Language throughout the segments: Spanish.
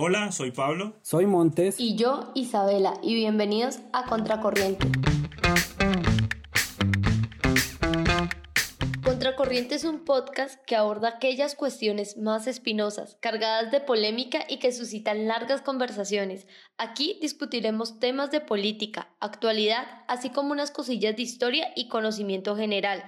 Hola, soy Pablo. Soy Montes. Y yo, Isabela, y bienvenidos a Contracorriente. Contracorriente es un podcast que aborda aquellas cuestiones más espinosas, cargadas de polémica y que suscitan largas conversaciones. Aquí discutiremos temas de política, actualidad, así como unas cosillas de historia y conocimiento general.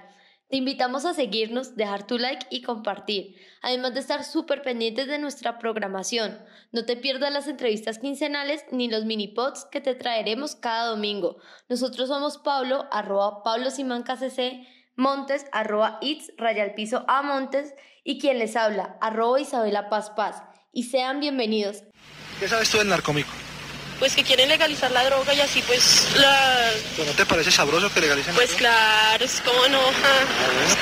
Te invitamos a seguirnos, dejar tu like y compartir, además de estar súper pendientes de nuestra programación. No te pierdas las entrevistas quincenales ni los mini pods que te traeremos cada domingo. Nosotros somos Pablo, arroba Pablo KCC, Montes, arroba It's, raya al piso a Montes, y quien les habla, arroba Isabela Paz Paz. Y sean bienvenidos. ¿Qué sabes tú del narcómico? Pues que quieren legalizar la droga y así pues la... ¿No te parece sabroso que legalicen Pues claro, es como no,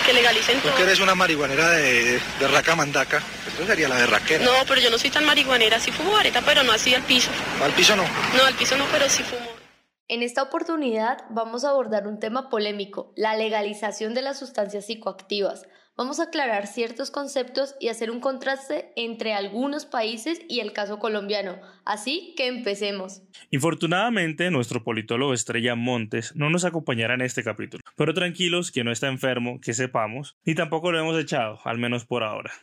que legalicen todo. Tú que eres una marihuanera de, de raca mandaca, esto sería la de raquera. No, pero yo no soy tan marihuanera, sí fumo vareta, pero no así al piso. ¿Al piso no? No, al piso no, pero sí fumo. En esta oportunidad vamos a abordar un tema polémico, la legalización de las sustancias psicoactivas. Vamos a aclarar ciertos conceptos y hacer un contraste entre algunos países y el caso colombiano. Así que empecemos. Infortunadamente, nuestro politólogo Estrella Montes no nos acompañará en este capítulo. Pero tranquilos, que no está enfermo, que sepamos, ni tampoco lo hemos echado, al menos por ahora.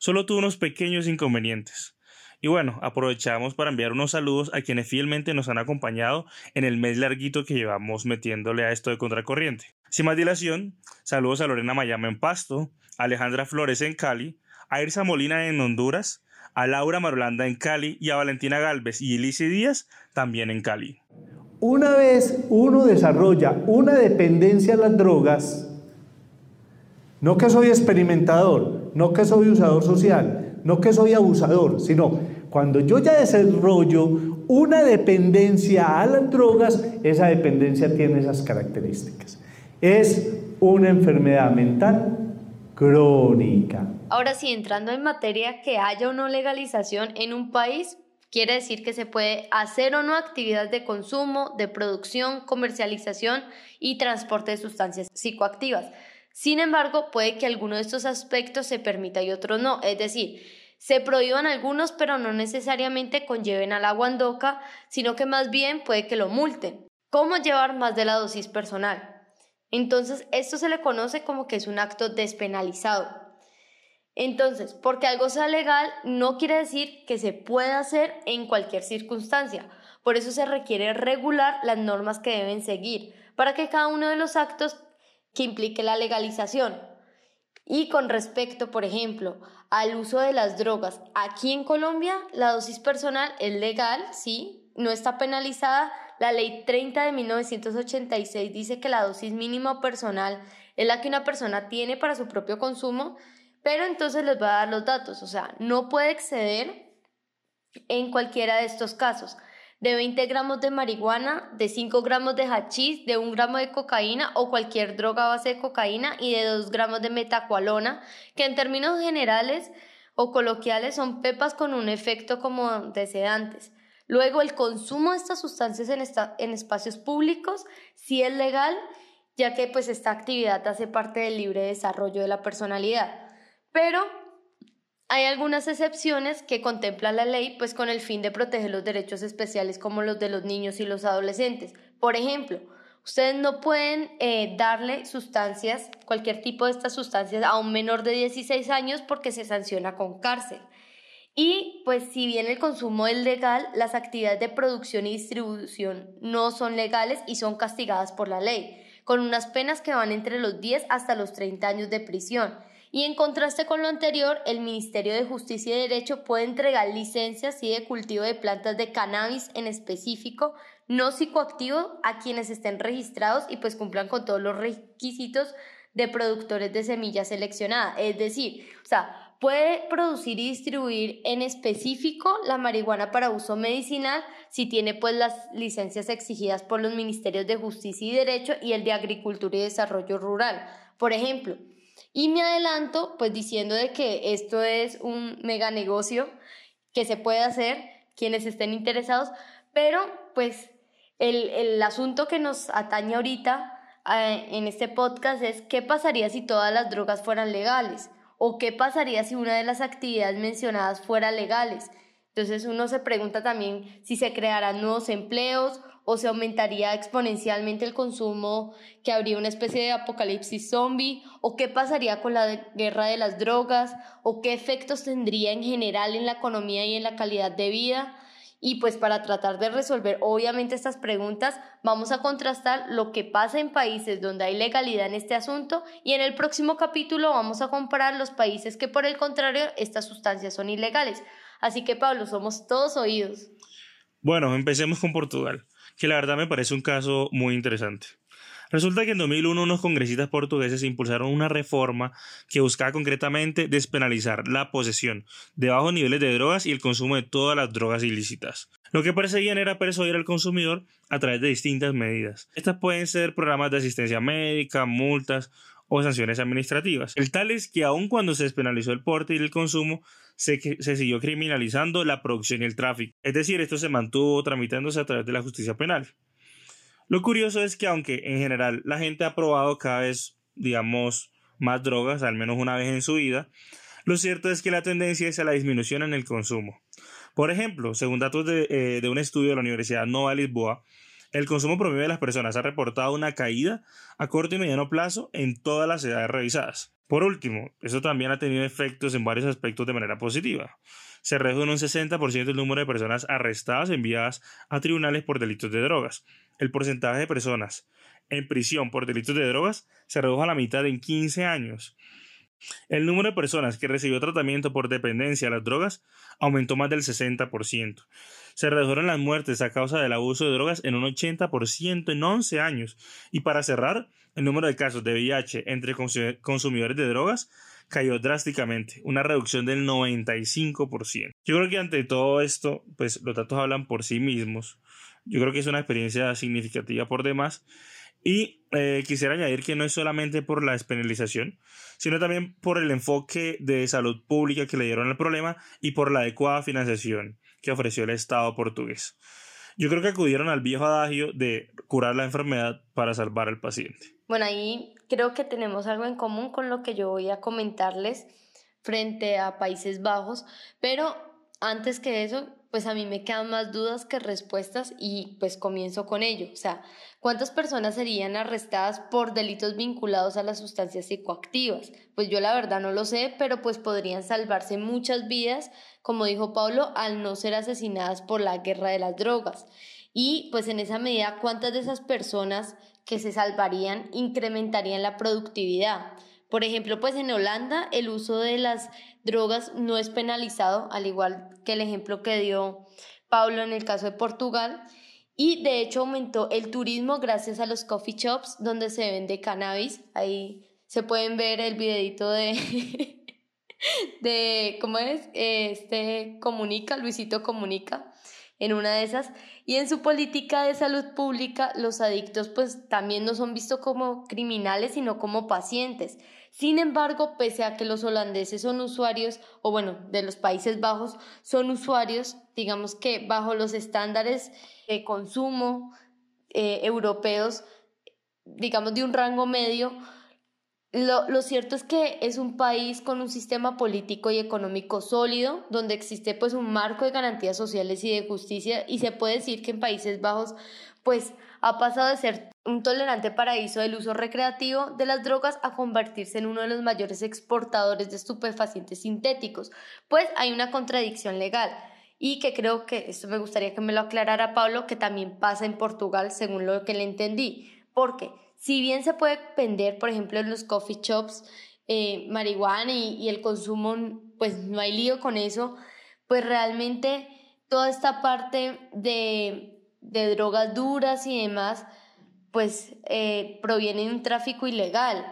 Solo tuvo unos pequeños inconvenientes. Y bueno, aprovechamos para enviar unos saludos a quienes fielmente nos han acompañado en el mes larguito que llevamos metiéndole a esto de contracorriente. Sin más dilación, saludos a Lorena Mayama en Pasto, a Alejandra Flores en Cali, a Irsa Molina en Honduras, a Laura Marolanda en Cali y a Valentina Galvez y Elise Díaz también en Cali. Una vez uno desarrolla una dependencia a las drogas, no que soy experimentador, no que soy usador social, no que soy abusador, sino cuando yo ya desarrollo una dependencia a las drogas, esa dependencia tiene esas características. Es una enfermedad mental crónica. Ahora sí, entrando en materia que haya o no legalización en un país, quiere decir que se puede hacer o no actividad de consumo, de producción, comercialización y transporte de sustancias psicoactivas. Sin embargo, puede que alguno de estos aspectos se permita y otro no. Es decir, se prohíban algunos, pero no necesariamente conlleven a la guandoca, sino que más bien puede que lo multen. ¿Cómo llevar más de la dosis personal? Entonces, esto se le conoce como que es un acto despenalizado. Entonces, porque algo sea legal no quiere decir que se pueda hacer en cualquier circunstancia. Por eso se requiere regular las normas que deben seguir para que cada uno de los actos que implique la legalización y con respecto, por ejemplo, al uso de las drogas, aquí en Colombia la dosis personal es legal, sí, no está penalizada. La ley 30 de 1986 dice que la dosis mínima personal es la que una persona tiene para su propio consumo, pero entonces les voy a dar los datos, o sea, no puede exceder en cualquiera de estos casos de 20 gramos de marihuana, de 5 gramos de hachís, de 1 gramo de cocaína o cualquier droga base de cocaína y de 2 gramos de metacualona, que en términos generales o coloquiales son pepas con un efecto como de. Luego, el consumo de estas sustancias en, en espacios públicos sí es legal, ya que pues esta actividad hace parte del libre desarrollo de la personalidad. Pero hay algunas excepciones que contempla la ley, pues con el fin de proteger los derechos especiales como los de los niños y los adolescentes. Por ejemplo, ustedes no pueden eh, darle sustancias, cualquier tipo de estas sustancias, a un menor de 16 años porque se sanciona con cárcel. Y pues si bien el consumo es legal, las actividades de producción y distribución no son legales y son castigadas por la ley, con unas penas que van entre los 10 hasta los 30 años de prisión. Y en contraste con lo anterior, el Ministerio de Justicia y Derecho puede entregar licencias y de cultivo de plantas de cannabis en específico no psicoactivo a quienes estén registrados y pues cumplan con todos los requisitos de productores de semillas seleccionadas. Es decir, o sea, puede producir y distribuir en específico la marihuana para uso medicinal si tiene pues las licencias exigidas por los Ministerios de Justicia y Derecho y el de Agricultura y Desarrollo Rural. Por ejemplo, y me adelanto pues diciendo de que esto es un mega negocio que se puede hacer, quienes estén interesados, pero pues el, el asunto que nos atañe ahorita eh, en este podcast es qué pasaría si todas las drogas fueran legales o qué pasaría si una de las actividades mencionadas fuera legales. Entonces uno se pregunta también si se crearán nuevos empleos o se aumentaría exponencialmente el consumo, que habría una especie de apocalipsis zombie, o qué pasaría con la guerra de las drogas, o qué efectos tendría en general en la economía y en la calidad de vida. Y pues para tratar de resolver obviamente estas preguntas, vamos a contrastar lo que pasa en países donde hay legalidad en este asunto y en el próximo capítulo vamos a comparar los países que por el contrario estas sustancias son ilegales. Así que Pablo, somos todos oídos. Bueno, empecemos con Portugal, que la verdad me parece un caso muy interesante. Resulta que en 2001 unos congresistas portugueses impulsaron una reforma que buscaba concretamente despenalizar la posesión de bajos niveles de drogas y el consumo de todas las drogas ilícitas. Lo que perseguían era persuadir al consumidor a través de distintas medidas. Estas pueden ser programas de asistencia médica, multas o sanciones administrativas. El tal es que aun cuando se despenalizó el porte y el consumo, se, siguió criminalizando la producción y el tráfico. Es decir, esto se mantuvo tramitándose a través de la justicia penal. Lo curioso es que aunque en general la gente ha probado cada vez, digamos, más drogas, al menos una vez en su vida, lo cierto es que la tendencia es a la disminución en el consumo. Por ejemplo, según datos de, eh, de un estudio de la Universidad Nova Lisboa, el consumo promedio de las personas ha reportado una caída a corto y mediano plazo en todas las edades revisadas. Por último, eso también ha tenido efectos en varios aspectos de manera positiva. Se redujo en un 60% el número de personas arrestadas enviadas a tribunales por delitos de drogas, el porcentaje de personas en prisión por delitos de drogas se redujo a la mitad en 15 años. El número de personas que recibió tratamiento por dependencia a las drogas aumentó más del 60%. Se redujeron las muertes a causa del abuso de drogas en un 80% en 11 años. Y para cerrar, el número de casos de VIH entre consumidores de drogas cayó drásticamente, una reducción del 95%. Yo creo que ante todo esto, pues los datos hablan por sí mismos. Yo creo que es una experiencia significativa por demás. Y eh, quisiera añadir que no es solamente por la despenalización, sino también por el enfoque de salud pública que le dieron al problema y por la adecuada financiación que ofreció el Estado portugués. Yo creo que acudieron al viejo adagio de curar la enfermedad para salvar al paciente. Bueno, ahí creo que tenemos algo en común con lo que yo voy a comentarles frente a Países Bajos, pero antes que eso, pues a mí me quedan más dudas que respuestas y pues comienzo con ello. O sea, ¿cuántas personas serían arrestadas por delitos vinculados a las sustancias psicoactivas? Pues yo la verdad no lo sé, pero pues podrían salvarse muchas vidas, como dijo Pablo, al no ser asesinadas por la guerra de las drogas. Y pues en esa medida, ¿cuántas de esas personas que se salvarían incrementarían la productividad? Por ejemplo, pues en Holanda el uso de las drogas no es penalizado, al igual que el ejemplo que dio Pablo en el caso de Portugal. Y de hecho aumentó el turismo gracias a los coffee shops donde se vende cannabis. Ahí se pueden ver el videito de, de ¿cómo es? Este comunica, Luisito comunica en una de esas. Y en su política de salud pública, los adictos pues también no son vistos como criminales, sino como pacientes. Sin embargo, pese a que los holandeses son usuarios, o bueno, de los Países Bajos, son usuarios, digamos que bajo los estándares de consumo eh, europeos, digamos de un rango medio, lo, lo, cierto es que es un país con un sistema político y económico sólido, donde existe pues un marco de garantías sociales y de justicia, y se puede decir que en Países Bajos pues ha pasado de ser un tolerante paraíso del uso recreativo de las drogas a convertirse en uno de los mayores exportadores de estupefacientes sintéticos, pues hay una contradicción legal y que creo que esto me gustaría que me lo aclarara Pablo, que también pasa en Portugal según lo que le entendí, porque si bien se puede vender, por ejemplo, en los coffee shops eh, marihuana y, y el consumo, pues no hay lío con eso, pues realmente toda esta parte de de drogas duras y demás, pues eh, proviene de un tráfico ilegal.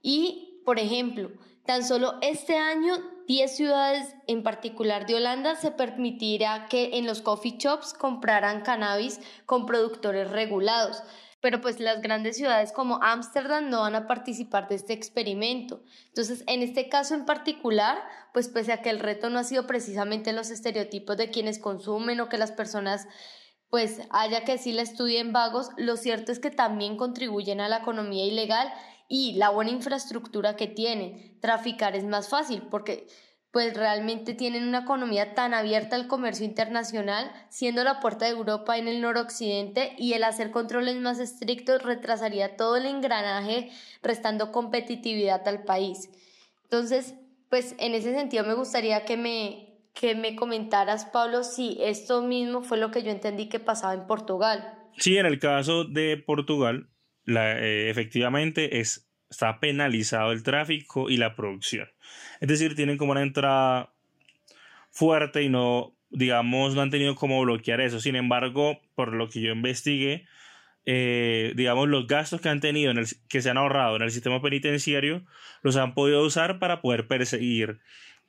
Y, por ejemplo, tan solo este año 10 ciudades en particular de Holanda se permitirá que en los coffee shops compraran cannabis con productores regulados. Pero pues las grandes ciudades como Ámsterdam no van a participar de este experimento. Entonces, en este caso en particular, pues pese a que el reto no ha sido precisamente los estereotipos de quienes consumen o que las personas pues haya que sí la estudien vagos, lo cierto es que también contribuyen a la economía ilegal y la buena infraestructura que tienen. Traficar es más fácil porque pues realmente tienen una economía tan abierta al comercio internacional, siendo la puerta de Europa en el noroccidente y el hacer controles más estrictos retrasaría todo el engranaje, restando competitividad al país. Entonces, pues en ese sentido me gustaría que me, que me comentaras, Pablo, si esto mismo fue lo que yo entendí que pasaba en Portugal. Sí, en el caso de Portugal, la, eh, efectivamente es, está penalizado el tráfico y la producción. Es decir, tienen como una entrada fuerte y no, digamos, no han tenido como bloquear eso. Sin embargo, por lo que yo investigué, eh, digamos, los gastos que han tenido, en el, que se han ahorrado en el sistema penitenciario, los han podido usar para poder perseguir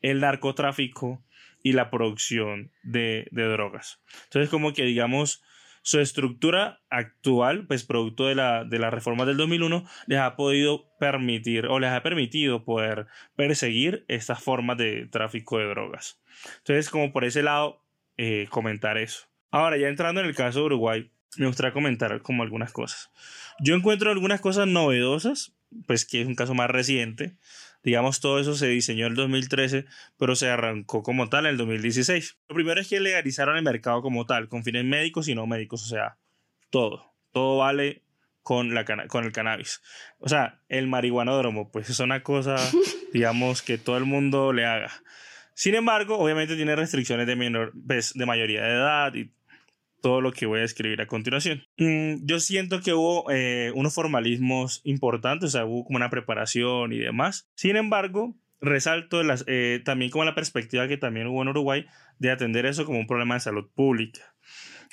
el narcotráfico y la producción de, de drogas. Entonces, como que, digamos, su estructura actual, pues producto de la, de la reforma del 2001, les ha podido permitir o les ha permitido poder perseguir estas formas de tráfico de drogas. Entonces, como por ese lado, eh, comentar eso. Ahora, ya entrando en el caso de Uruguay, me gustaría comentar como algunas cosas. Yo encuentro algunas cosas novedosas, pues que es un caso más reciente, Digamos, todo eso se diseñó en el 2013, pero se arrancó como tal en el 2016. Lo primero es que legalizaron el mercado como tal, con fines médicos y no médicos, o sea, todo. Todo vale con, la con el cannabis. O sea, el marihuanódromo, pues es una cosa, digamos, que todo el mundo le haga. Sin embargo, obviamente tiene restricciones de, menor, pues, de mayoría de edad y todo lo que voy a escribir a continuación. Mm, yo siento que hubo eh, unos formalismos importantes, o sea, hubo como una preparación y demás. Sin embargo, resalto eh, también como la perspectiva que también hubo en Uruguay de atender eso como un problema de salud pública.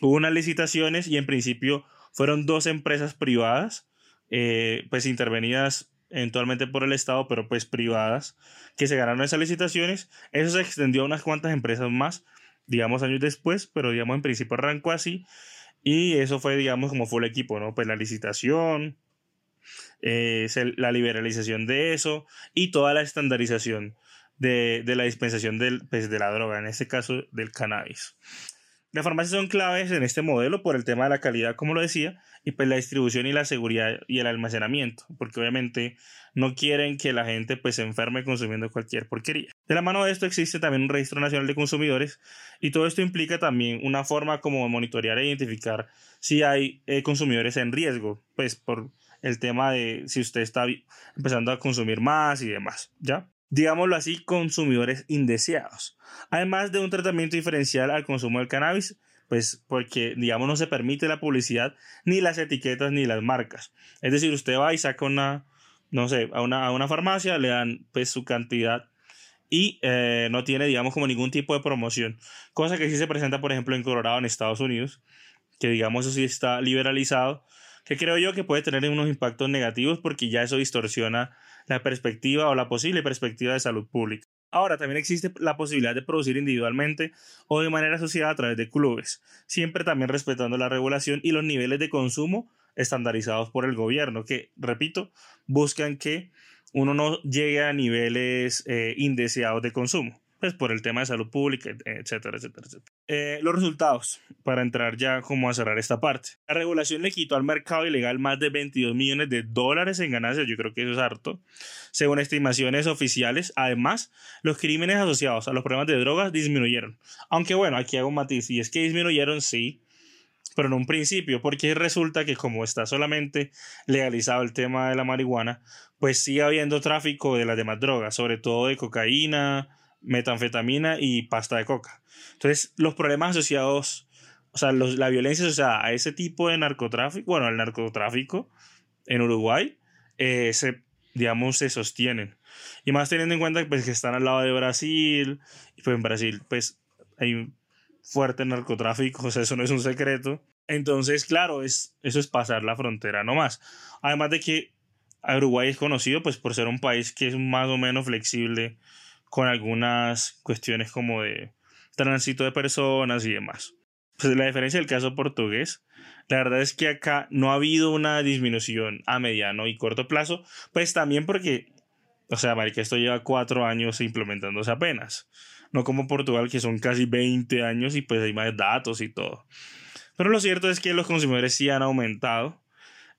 Hubo unas licitaciones y en principio fueron dos empresas privadas, eh, pues intervenidas eventualmente por el Estado, pero pues privadas, que se ganaron esas licitaciones. Eso se extendió a unas cuantas empresas más digamos, años después, pero digamos, en principio arrancó así. Y eso fue, digamos, como fue el equipo, ¿no? Pues la licitación, eh, la liberalización de eso y toda la estandarización de, de la dispensación del, pues, de la droga, en este caso del cannabis. Las farmacias son claves en este modelo por el tema de la calidad, como lo decía, y pues la distribución y la seguridad y el almacenamiento, porque obviamente no quieren que la gente pues se enferme consumiendo cualquier porquería. De la mano de esto existe también un registro nacional de consumidores y todo esto implica también una forma como monitorear e identificar si hay eh, consumidores en riesgo, pues por el tema de si usted está empezando a consumir más y demás, ¿ya? digámoslo así, consumidores indeseados. Además de un tratamiento diferencial al consumo del cannabis, pues porque, digamos, no se permite la publicidad, ni las etiquetas, ni las marcas. Es decir, usted va y saca una, no sé, a una, a una farmacia, le dan pues su cantidad y eh, no tiene, digamos, como ningún tipo de promoción. Cosa que sí se presenta, por ejemplo, en Colorado, en Estados Unidos, que digamos, eso sí está liberalizado, que creo yo que puede tener unos impactos negativos porque ya eso distorsiona la perspectiva o la posible perspectiva de salud pública. Ahora, también existe la posibilidad de producir individualmente o de manera asociada a través de clubes, siempre también respetando la regulación y los niveles de consumo estandarizados por el gobierno, que, repito, buscan que uno no llegue a niveles eh, indeseados de consumo pues por el tema de salud pública, etcétera, etcétera, etcétera. Eh, los resultados, para entrar ya como a cerrar esta parte. La regulación le quitó al mercado ilegal más de 22 millones de dólares en ganancias, yo creo que eso es harto, según estimaciones oficiales. Además, los crímenes asociados a los problemas de drogas disminuyeron. Aunque bueno, aquí hago un matiz, y es que disminuyeron, sí, pero en un principio, porque resulta que como está solamente legalizado el tema de la marihuana, pues sigue habiendo tráfico de las demás drogas, sobre todo de cocaína, metanfetamina y pasta de coca. Entonces, los problemas asociados, o sea, la violencia asociada a ese tipo de narcotráfico, bueno, el narcotráfico en Uruguay, eh, se, digamos, se sostienen. Y más teniendo en cuenta pues, que están al lado de Brasil, pues en Brasil, pues hay fuerte narcotráfico, o sea, eso no es un secreto. Entonces, claro, es, eso es pasar la frontera nomás. Además de que Uruguay es conocido pues por ser un país que es más o menos flexible con algunas cuestiones como de tránsito de personas y demás. Pues la diferencia del caso portugués, la verdad es que acá no ha habido una disminución a mediano y corto plazo, pues también porque, o sea, marica, esto lleva cuatro años implementándose apenas, no como Portugal que son casi 20 años y pues hay más datos y todo. Pero lo cierto es que los consumidores sí han aumentado,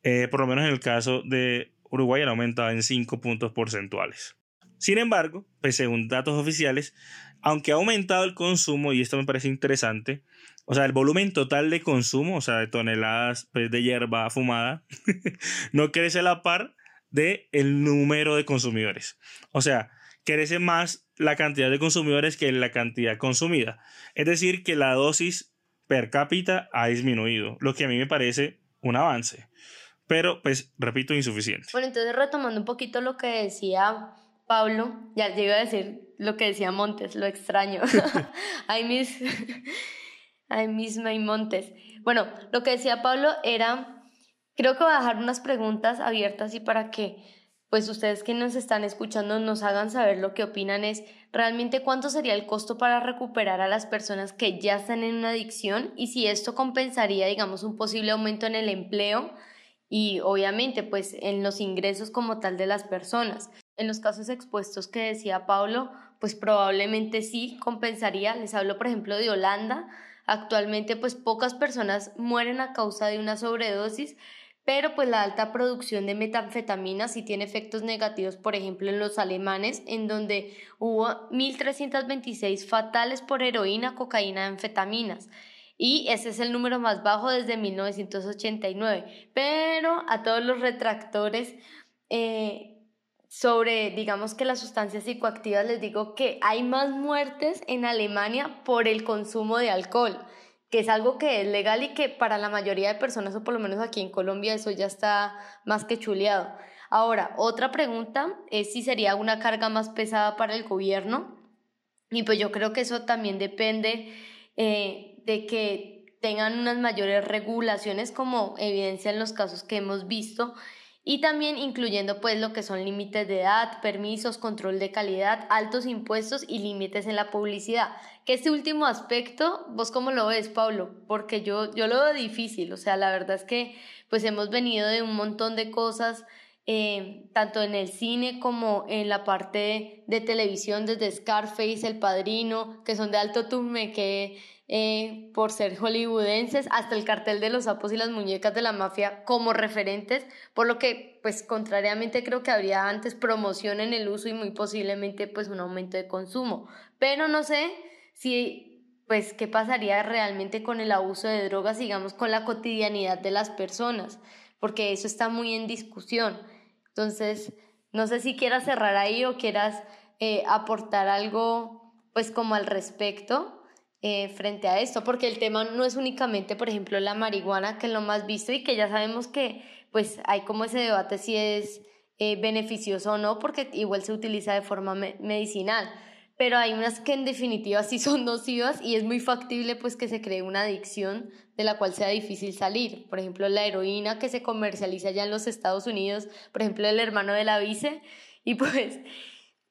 eh, por lo menos en el caso de Uruguay han aumentado en 5 puntos porcentuales. Sin embargo, pues según datos oficiales, aunque ha aumentado el consumo, y esto me parece interesante, o sea, el volumen total de consumo, o sea, de toneladas pues, de hierba fumada, no crece a la par de el número de consumidores. O sea, crece más la cantidad de consumidores que la cantidad consumida. Es decir, que la dosis per cápita ha disminuido, lo que a mí me parece un avance. Pero, pues, repito, insuficiente. Bueno, entonces retomando un poquito lo que decía Pablo, ya llego a decir lo que decía Montes, lo extraño. Ay, mis, ay, mis Montes. Bueno, lo que decía Pablo era, creo que voy a dejar unas preguntas abiertas y para que pues ustedes que nos están escuchando nos hagan saber lo que opinan es realmente cuánto sería el costo para recuperar a las personas que ya están en una adicción y si esto compensaría, digamos, un posible aumento en el empleo y obviamente pues en los ingresos como tal de las personas. En los casos expuestos que decía Pablo, pues probablemente sí compensaría. Les hablo por ejemplo de Holanda. Actualmente pues pocas personas mueren a causa de una sobredosis, pero pues la alta producción de metanfetamina sí tiene efectos negativos, por ejemplo, en los alemanes, en donde hubo 1.326 fatales por heroína, cocaína, anfetaminas. Y ese es el número más bajo desde 1989. Pero a todos los retractores eh, sobre, digamos que las sustancias psicoactivas, les digo que hay más muertes en Alemania por el consumo de alcohol que es algo que es legal y que para la mayoría de personas, o por lo menos aquí en Colombia, eso ya está más que chuleado. Ahora, otra pregunta es si sería una carga más pesada para el gobierno. Y pues yo creo que eso también depende eh, de que tengan unas mayores regulaciones como evidencia en los casos que hemos visto y también incluyendo pues lo que son límites de edad, permisos, control de calidad, altos impuestos y límites en la publicidad. Que este último aspecto, vos cómo lo ves, Pablo, porque yo, yo lo veo difícil, o sea, la verdad es que pues hemos venido de un montón de cosas, eh, tanto en el cine como en la parte de televisión, desde Scarface, El Padrino, que son de alto tume, que eh, por ser hollywoodenses, hasta el cartel de los sapos y las muñecas de la mafia como referentes, por lo que, pues, contrariamente creo que habría antes promoción en el uso y muy posiblemente, pues, un aumento de consumo. Pero no sé si, pues, qué pasaría realmente con el abuso de drogas, digamos, con la cotidianidad de las personas, porque eso está muy en discusión. Entonces, no sé si quieras cerrar ahí o quieras eh, aportar algo, pues, como al respecto. Eh, frente a esto, porque el tema no es únicamente, por ejemplo, la marihuana, que es lo más visto y que ya sabemos que pues hay como ese debate si es eh, beneficioso o no, porque igual se utiliza de forma medicinal, pero hay unas que en definitiva sí son nocivas y es muy factible pues que se cree una adicción de la cual sea difícil salir. Por ejemplo, la heroína que se comercializa ya en los Estados Unidos, por ejemplo, el hermano de la vice, y pues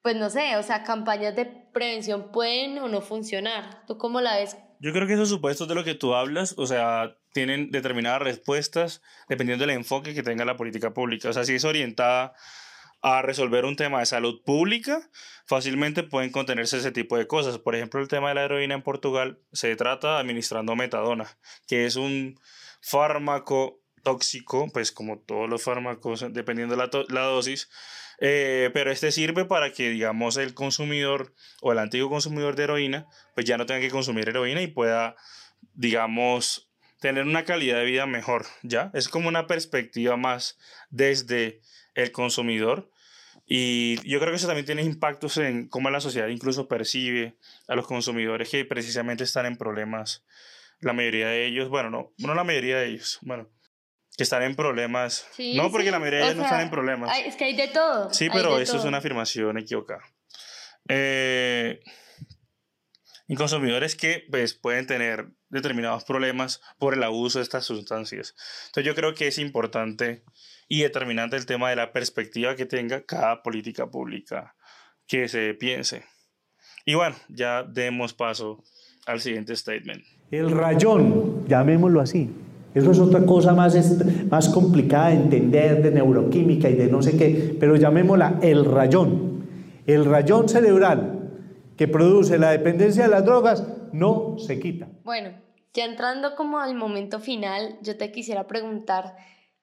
pues no sé, o sea, campañas de prevención pueden o no funcionar. ¿Tú cómo la ves? Yo creo que esos supuestos de lo que tú hablas, o sea, tienen determinadas respuestas dependiendo del enfoque que tenga la política pública. O sea, si es orientada a resolver un tema de salud pública, fácilmente pueden contenerse ese tipo de cosas. Por ejemplo, el tema de la heroína en Portugal se trata administrando metadona, que es un fármaco tóxico, pues como todos los fármacos, dependiendo de la, la dosis, eh, pero este sirve para que, digamos, el consumidor o el antiguo consumidor de heroína, pues ya no tenga que consumir heroína y pueda, digamos, tener una calidad de vida mejor, ¿ya? Es como una perspectiva más desde el consumidor. Y yo creo que eso también tiene impactos en cómo la sociedad incluso percibe a los consumidores que precisamente están en problemas. La mayoría de ellos, bueno, no, no la mayoría de ellos, bueno, que están en problemas. no, porque la mayoría de ellos no están en problemas. es que hay de todo. Sí, pero eso es una afirmación equivocada. Eh, y consumidores que pues, pueden tener determinados problemas por el abuso de estas sustancias. Entonces yo creo que es importante y determinante el tema de la perspectiva que tenga cada política pública que se piense. Y bueno, ya demos paso al siguiente statement. El rayón, llamémoslo así, eso es otra cosa más, más complicada de entender, de neuroquímica y de no sé qué, pero llamémosla el rayón. El rayón cerebral que produce la dependencia de las drogas no se quita. Bueno, ya entrando como al momento final, yo te quisiera preguntar,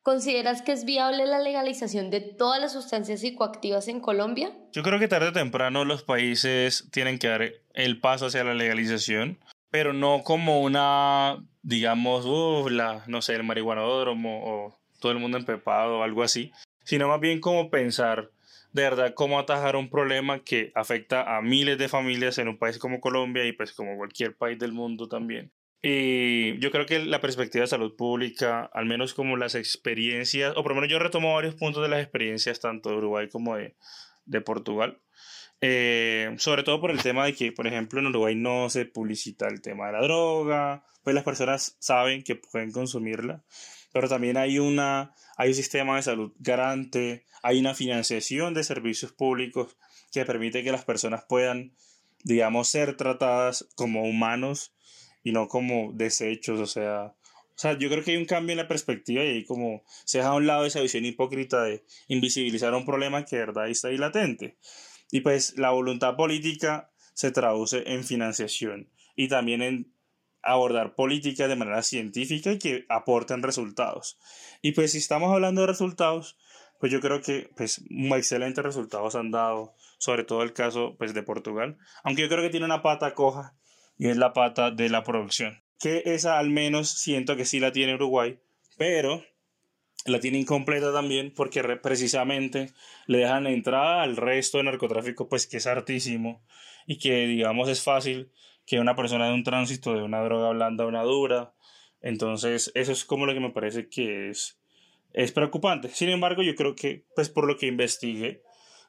¿Consideras que es viable la legalización de todas las sustancias psicoactivas en Colombia? Yo creo que tarde o temprano los países tienen que dar el paso hacia la legalización, pero no como una, digamos, uh, la, no sé, el marihuanódromo o todo el mundo empepado o algo así, sino más bien como pensar de verdad cómo atajar un problema que afecta a miles de familias en un país como Colombia y pues como cualquier país del mundo también. Y yo creo que la perspectiva de salud pública, al menos como las experiencias, o por lo menos yo retomo varios puntos de las experiencias tanto de Uruguay como de, de Portugal, eh, sobre todo por el tema de que, por ejemplo, en Uruguay no se publicita el tema de la droga, pues las personas saben que pueden consumirla, pero también hay, una, hay un sistema de salud garante, hay una financiación de servicios públicos que permite que las personas puedan, digamos, ser tratadas como humanos y no como desechos, o sea, o sea, yo creo que hay un cambio en la perspectiva y ahí como se deja a un lado esa visión hipócrita de invisibilizar un problema que de verdad está ahí latente. Y pues la voluntad política se traduce en financiación y también en abordar políticas de manera científica y que aporten resultados. Y pues si estamos hablando de resultados, pues yo creo que pues excelentes resultados han dado, sobre todo el caso pues de Portugal, aunque yo creo que tiene una pata coja y es la pata de la producción. Que esa al menos siento que sí la tiene Uruguay, pero la tiene incompleta también porque precisamente le dejan entrada al resto de narcotráfico, pues que es hartísimo y que digamos es fácil que una persona de un tránsito de una droga blanda a una dura. Entonces, eso es como lo que me parece que es, es preocupante. Sin embargo, yo creo que, pues por lo que investigué,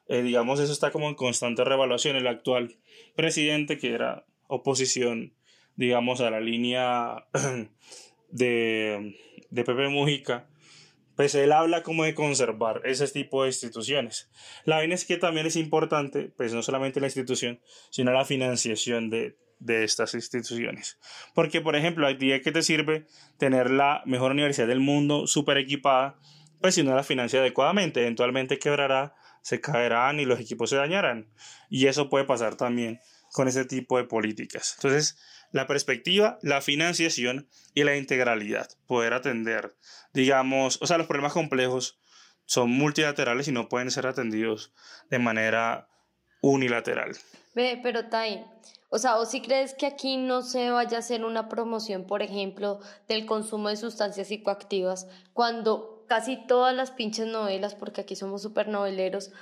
eh, digamos, eso está como en constante revaluación. El actual presidente, que era oposición, digamos, a la línea de, de Pepe Mujica, pues él habla como de conservar ese tipo de instituciones. La vaina es que también es importante, pues no solamente la institución, sino la financiación de, de estas instituciones. Porque, por ejemplo, hay día que te sirve tener la mejor universidad del mundo súper equipada, pues si no la financia adecuadamente, eventualmente quebrará, se caerán y los equipos se dañarán. Y eso puede pasar también con ese tipo de políticas. Entonces, la perspectiva, la financiación y la integralidad, poder atender, digamos, o sea, los problemas complejos son multilaterales y no pueden ser atendidos de manera unilateral. Ve, pero Tai, o sea, ¿o si crees que aquí no se vaya a hacer una promoción, por ejemplo, del consumo de sustancias psicoactivas, cuando casi todas las pinches novelas, porque aquí somos súper noveleros,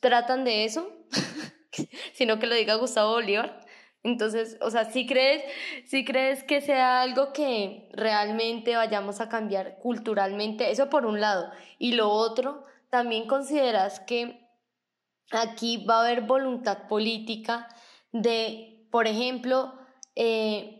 tratan de eso? sino que lo diga Gustavo Bolívar. Entonces, o sea, si crees, si crees que sea algo que realmente vayamos a cambiar culturalmente, eso por un lado. Y lo otro, también consideras que aquí va a haber voluntad política de, por ejemplo, eh,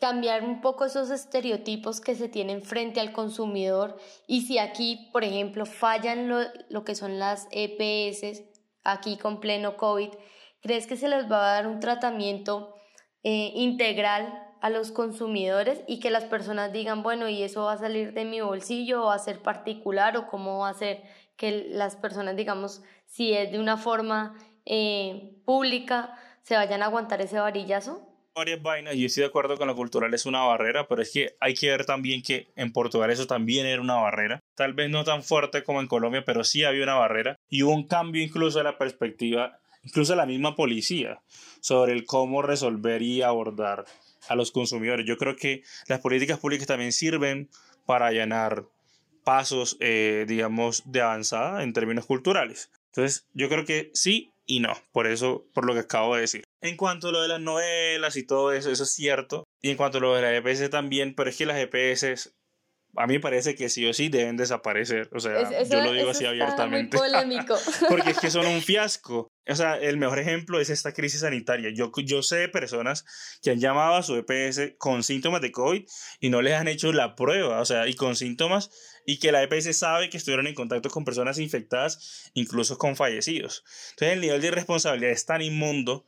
cambiar un poco esos estereotipos que se tienen frente al consumidor y si aquí, por ejemplo, fallan lo, lo que son las EPS, aquí con pleno COVID, ¿crees que se les va a dar un tratamiento eh, integral a los consumidores y que las personas digan, bueno, y eso va a salir de mi bolsillo o va a ser particular o cómo va a ser que las personas, digamos, si es de una forma eh, pública, se vayan a aguantar ese varillazo? varias vainas. Yo estoy de acuerdo con lo cultural, es una barrera, pero es que hay que ver también que en Portugal eso también era una barrera. Tal vez no tan fuerte como en Colombia, pero sí había una barrera. Y hubo un cambio incluso de la perspectiva, incluso la misma policía, sobre el cómo resolver y abordar a los consumidores. Yo creo que las políticas públicas también sirven para allanar pasos, eh, digamos, de avanzada en términos culturales. Entonces, yo creo que sí y no, por eso, por lo que acabo de decir. En cuanto a lo de las novelas y todo eso, eso es cierto. Y en cuanto a lo de las EPS también, pero es que las EPS a mí me parece que sí o sí deben desaparecer. O sea, yo lo digo así abiertamente. polémico. Porque es que son un fiasco. O sea, el mejor ejemplo es esta crisis sanitaria. Yo, yo sé de personas que han llamado a su EPS con síntomas de COVID y no les han hecho la prueba. O sea, y con síntomas y que la EPS sabe que estuvieron en contacto con personas infectadas, incluso con fallecidos. Entonces, el nivel de irresponsabilidad es tan inmundo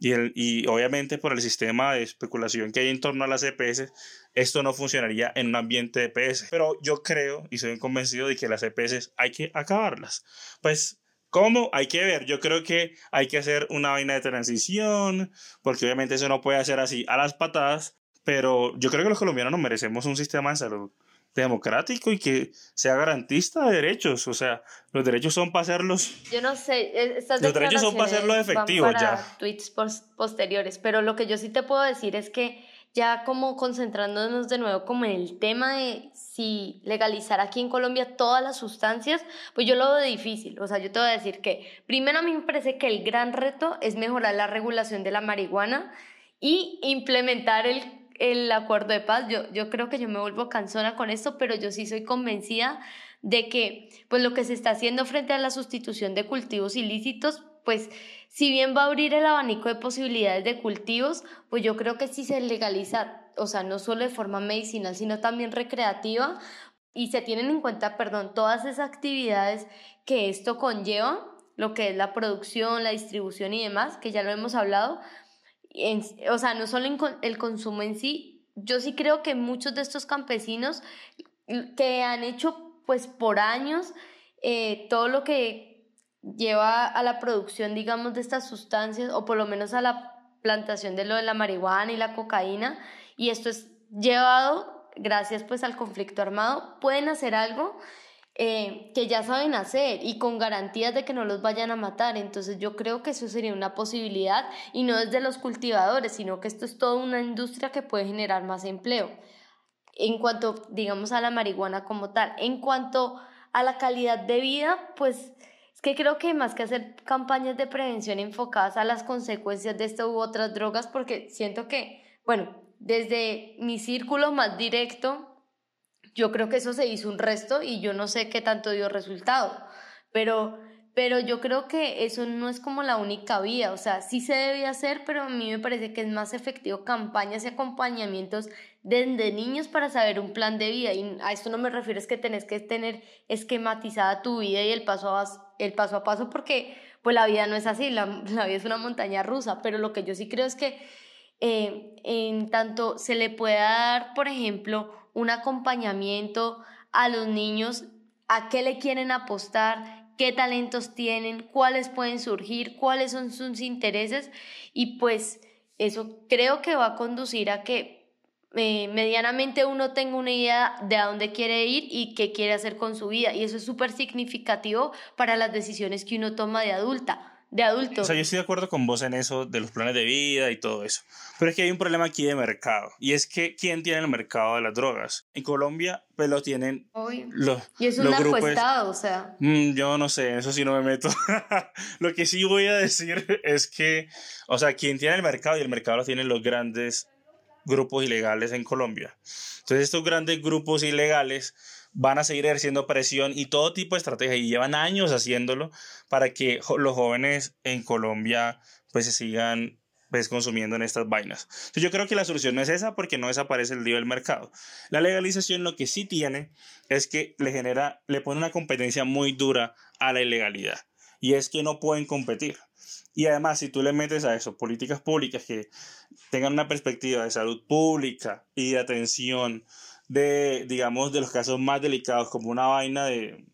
y, el, y obviamente por el sistema de especulación que hay en torno a las EPS, esto no funcionaría en un ambiente de EPS. Pero yo creo y soy convencido de que las EPS hay que acabarlas. Pues, ¿cómo? Hay que ver. Yo creo que hay que hacer una vaina de transición, porque obviamente eso no puede hacer así a las patadas. Pero yo creo que los colombianos nos merecemos un sistema de salud democrático y que sea garantista de derechos. O sea, los derechos son para hacerlos. Yo no sé, e, estas los derechos son para hacerlos efectivos ya. Tweets posteriores, pero lo que yo sí te puedo decir es que ya como concentrándonos de nuevo como en el tema de si legalizar aquí en Colombia todas las sustancias, pues yo lo veo difícil. O sea, yo te voy a decir que primero a mí me parece que el gran reto es mejorar la regulación de la marihuana y implementar el, el acuerdo de paz. Yo, yo creo que yo me vuelvo cansona con esto, pero yo sí soy convencida de que pues lo que se está haciendo frente a la sustitución de cultivos ilícitos, pues si bien va a abrir el abanico de posibilidades de cultivos, pues yo creo que si se legaliza, o sea, no solo de forma medicinal, sino también recreativa, y se tienen en cuenta, perdón, todas esas actividades que esto conlleva, lo que es la producción, la distribución y demás, que ya lo hemos hablado, o sea, no solo el consumo en sí, yo sí creo que muchos de estos campesinos que han hecho pues por años eh, todo lo que lleva a la producción, digamos, de estas sustancias, o por lo menos a la plantación de lo de la marihuana y la cocaína, y esto es llevado gracias pues al conflicto armado, pueden hacer algo eh, que ya saben hacer y con garantías de que no los vayan a matar. Entonces yo creo que eso sería una posibilidad y no desde los cultivadores, sino que esto es toda una industria que puede generar más empleo. En cuanto, digamos, a la marihuana como tal, en cuanto a la calidad de vida, pues que creo que más que hacer campañas de prevención enfocadas a las consecuencias de esto u otras drogas, porque siento que, bueno, desde mi círculo más directo, yo creo que eso se hizo un resto y yo no sé qué tanto dio resultado, pero pero yo creo que eso no es como la única vía, o sea, sí se debe hacer, pero a mí me parece que es más efectivo campañas y acompañamientos desde niños para saber un plan de vida, y a esto no me refiero es que tenés que tener esquematizada tu vida y el paso a, el paso, a paso, porque pues la vida no es así, la, vida es una montaña rusa, pero lo que yo sí creo es que eh, en tanto se le pueda dar, por ejemplo, un acompañamiento a los niños, a qué le quieren apostar, qué talentos tienen, cuáles pueden surgir, cuáles son sus intereses. Y pues eso creo que va a conducir a que eh, medianamente uno tenga una idea de a dónde quiere ir y qué quiere hacer con su vida. Y eso es súper significativo para las decisiones que uno toma de adulta de adulto. O sea, yo estoy de acuerdo con vos en eso de los planes de vida y todo eso. Pero es que hay un problema aquí de mercado. Y es que, ¿quién tiene el mercado de las drogas? En Colombia, pues lo tienen los Y es un narcoestado, o sea. Mm, yo no sé, eso sí no me meto. lo que sí voy a decir es que, o sea, ¿quién tiene el mercado? Y el mercado lo tienen los grandes grupos ilegales en Colombia. Entonces, estos grandes grupos ilegales van a seguir ejerciendo presión y todo tipo de estrategia y llevan años haciéndolo para que los jóvenes en Colombia pues se sigan pues, consumiendo en estas vainas. Yo creo que la solución no es esa porque no desaparece el lío del mercado. La legalización lo que sí tiene es que le genera, le pone una competencia muy dura a la ilegalidad y es que no pueden competir. Y además, si tú le metes a eso políticas públicas que tengan una perspectiva de salud pública y de atención de, digamos, de los casos más delicados, como una vaina de,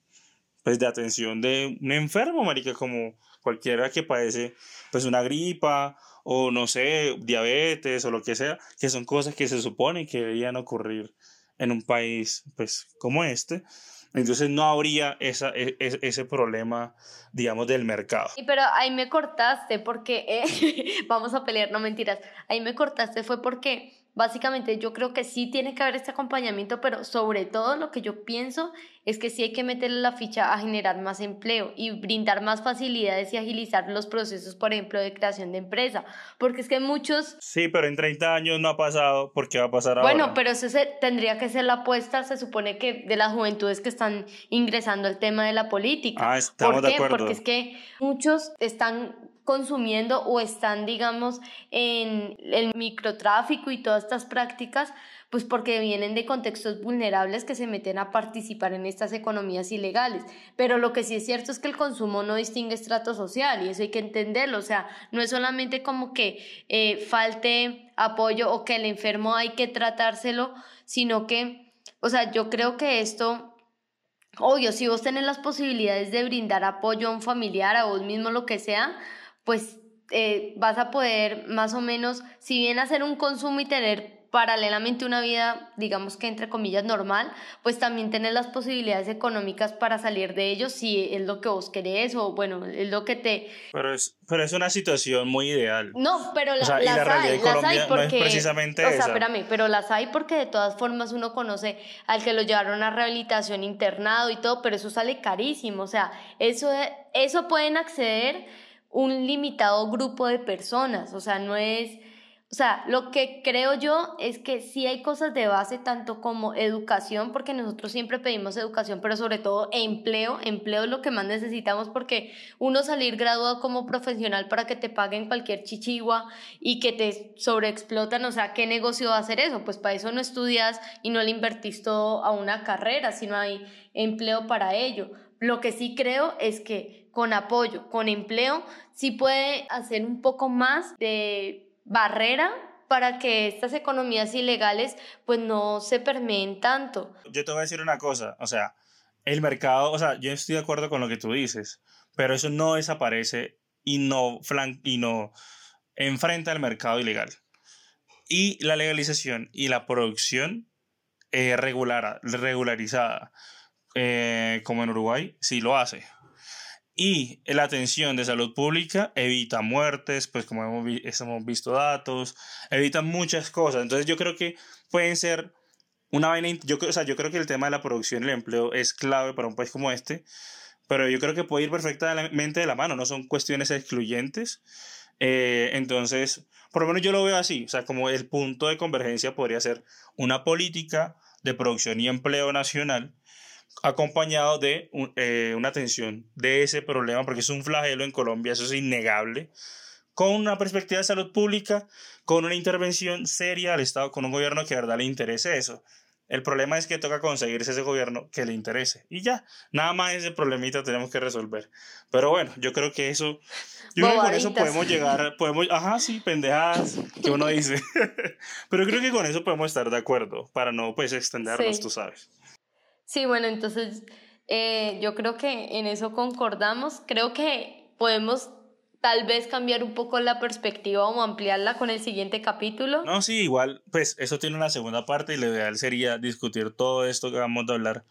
pues, de atención de un enfermo, marica, como cualquiera que padece, pues, una gripa o, no sé, diabetes o lo que sea, que son cosas que se supone que deberían ocurrir en un país, pues, como este. Entonces no habría esa, e, e, ese problema, digamos, del mercado. Pero ahí me cortaste porque, eh, vamos a pelear, no mentiras, ahí me cortaste fue porque básicamente yo creo que sí tiene que haber este acompañamiento, pero sobre todo lo que yo pienso es que sí hay que meterle la ficha a generar más empleo y brindar más facilidades y agilizar los procesos, por ejemplo, de creación de empresa, porque es que muchos... Sí, pero en 30 años no ha pasado, ¿por qué va a pasar ahora? Bueno, pero eso se, tendría que ser la apuesta, se supone que de las juventudes que están ingresando al tema de la política. Ah, estamos ¿Por de acuerdo. Porque es que muchos están consumiendo o están, digamos, en el microtráfico y todas estas prácticas, pues porque vienen de contextos vulnerables que se meten a participar en estas economías ilegales. Pero lo que sí es cierto es que el consumo no distingue estrato social y eso hay que entenderlo. O sea, no es solamente como que eh, falte apoyo o que el enfermo hay que tratárselo, sino que, o sea, yo creo que esto Obvio, si vos tenés las posibilidades de brindar apoyo a un familiar, a vos mismo, lo que sea, pues eh, vas a poder más o menos, si bien hacer un consumo y tener paralelamente una vida, digamos que entre comillas normal, pues también tener las posibilidades económicas para salir de ellos si es lo que vos querés o bueno, es lo que te... Pero es, pero es una situación muy ideal. No, pero la, O sea, las la hay, las hay no es porque... precisamente o sea, esa. espérame, pero las hay porque de todas formas uno conoce al que lo llevaron a rehabilitación internado y todo, pero eso sale carísimo, o sea, eso, eso pueden acceder un limitado grupo de personas, o sea, no es o sea, lo que creo yo es que sí hay cosas de base, tanto como educación, porque nosotros siempre pedimos educación, pero sobre todo empleo. Empleo es lo que más necesitamos porque uno salir graduado como profesional para que te paguen cualquier chichigua y que te sobreexplotan, o sea, ¿qué negocio va a hacer eso? Pues para eso no estudias y no le invertís todo a una carrera, sino hay empleo para ello. Lo que sí creo es que con apoyo, con empleo, sí puede hacer un poco más de barrera para que estas economías ilegales pues no se permeen tanto. Yo te voy a decir una cosa, o sea, el mercado, o sea, yo estoy de acuerdo con lo que tú dices, pero eso no desaparece y no, flan y no enfrenta al mercado ilegal. Y la legalización y la producción eh, regular, regularizada, eh, como en Uruguay, sí lo hace. Y la atención de salud pública evita muertes, pues como hemos, hemos visto datos, evita muchas cosas. Entonces yo creo que pueden ser una vaina, yo, o sea, yo creo que el tema de la producción y el empleo es clave para un país como este, pero yo creo que puede ir perfectamente de la mano, no son cuestiones excluyentes. Eh, entonces, por lo menos yo lo veo así, o sea, como el punto de convergencia podría ser una política de producción y empleo nacional acompañado de eh, una atención de ese problema, porque es un flagelo en Colombia, eso es innegable, con una perspectiva de salud pública, con una intervención seria al Estado, con un gobierno que de verdad le interese eso. El problema es que toca conseguirse ese gobierno que le interese. Y ya, nada más ese problemita tenemos que resolver. Pero bueno, yo creo que eso, yo creo que con eso podemos llegar, podemos, ajá, sí, pendejadas, que uno dice. Pero creo que con eso podemos estar de acuerdo, para no, pues, extendernos, Sí. tú sabes. Sí, bueno, entonces eh, yo creo que en eso concordamos. Creo que podemos tal vez cambiar un poco la perspectiva o ampliarla con el siguiente capítulo. No, sí, igual, pues eso tiene una segunda parte y lo ideal sería discutir todo esto que vamos a hablar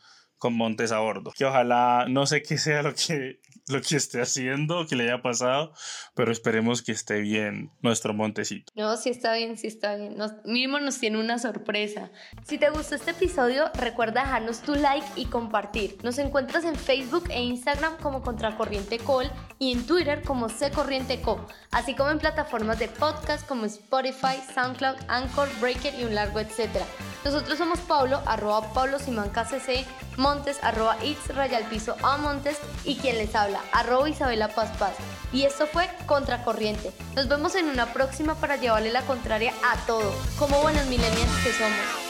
con Montes a bordo. Que ojalá, no sé qué sea lo que, lo que esté haciendo, que le haya pasado, pero esperemos que esté bien nuestro Montecito. No, sí está bien, sí está bien. Nos, mínimo nos tiene una sorpresa. Si te gustó este episodio, recuerda dejarnos tu like y compartir. Nos encuentras en Facebook e Instagram como Contracorriente Col y en Twitter como C Corriente Co, así como en plataformas de podcast como Spotify, SoundCloud, Anchor, Breaker y un largo etcétera. Nosotros somos Pablo, arroba Pablo Simán KCC, Montes, arroba It's Rayal Piso a Montes y quien les habla, arroba Isabela Paz Paz. Y esto fue Contracorriente. Nos vemos en una próxima para llevarle la contraria a todo, como buenos millennials que somos.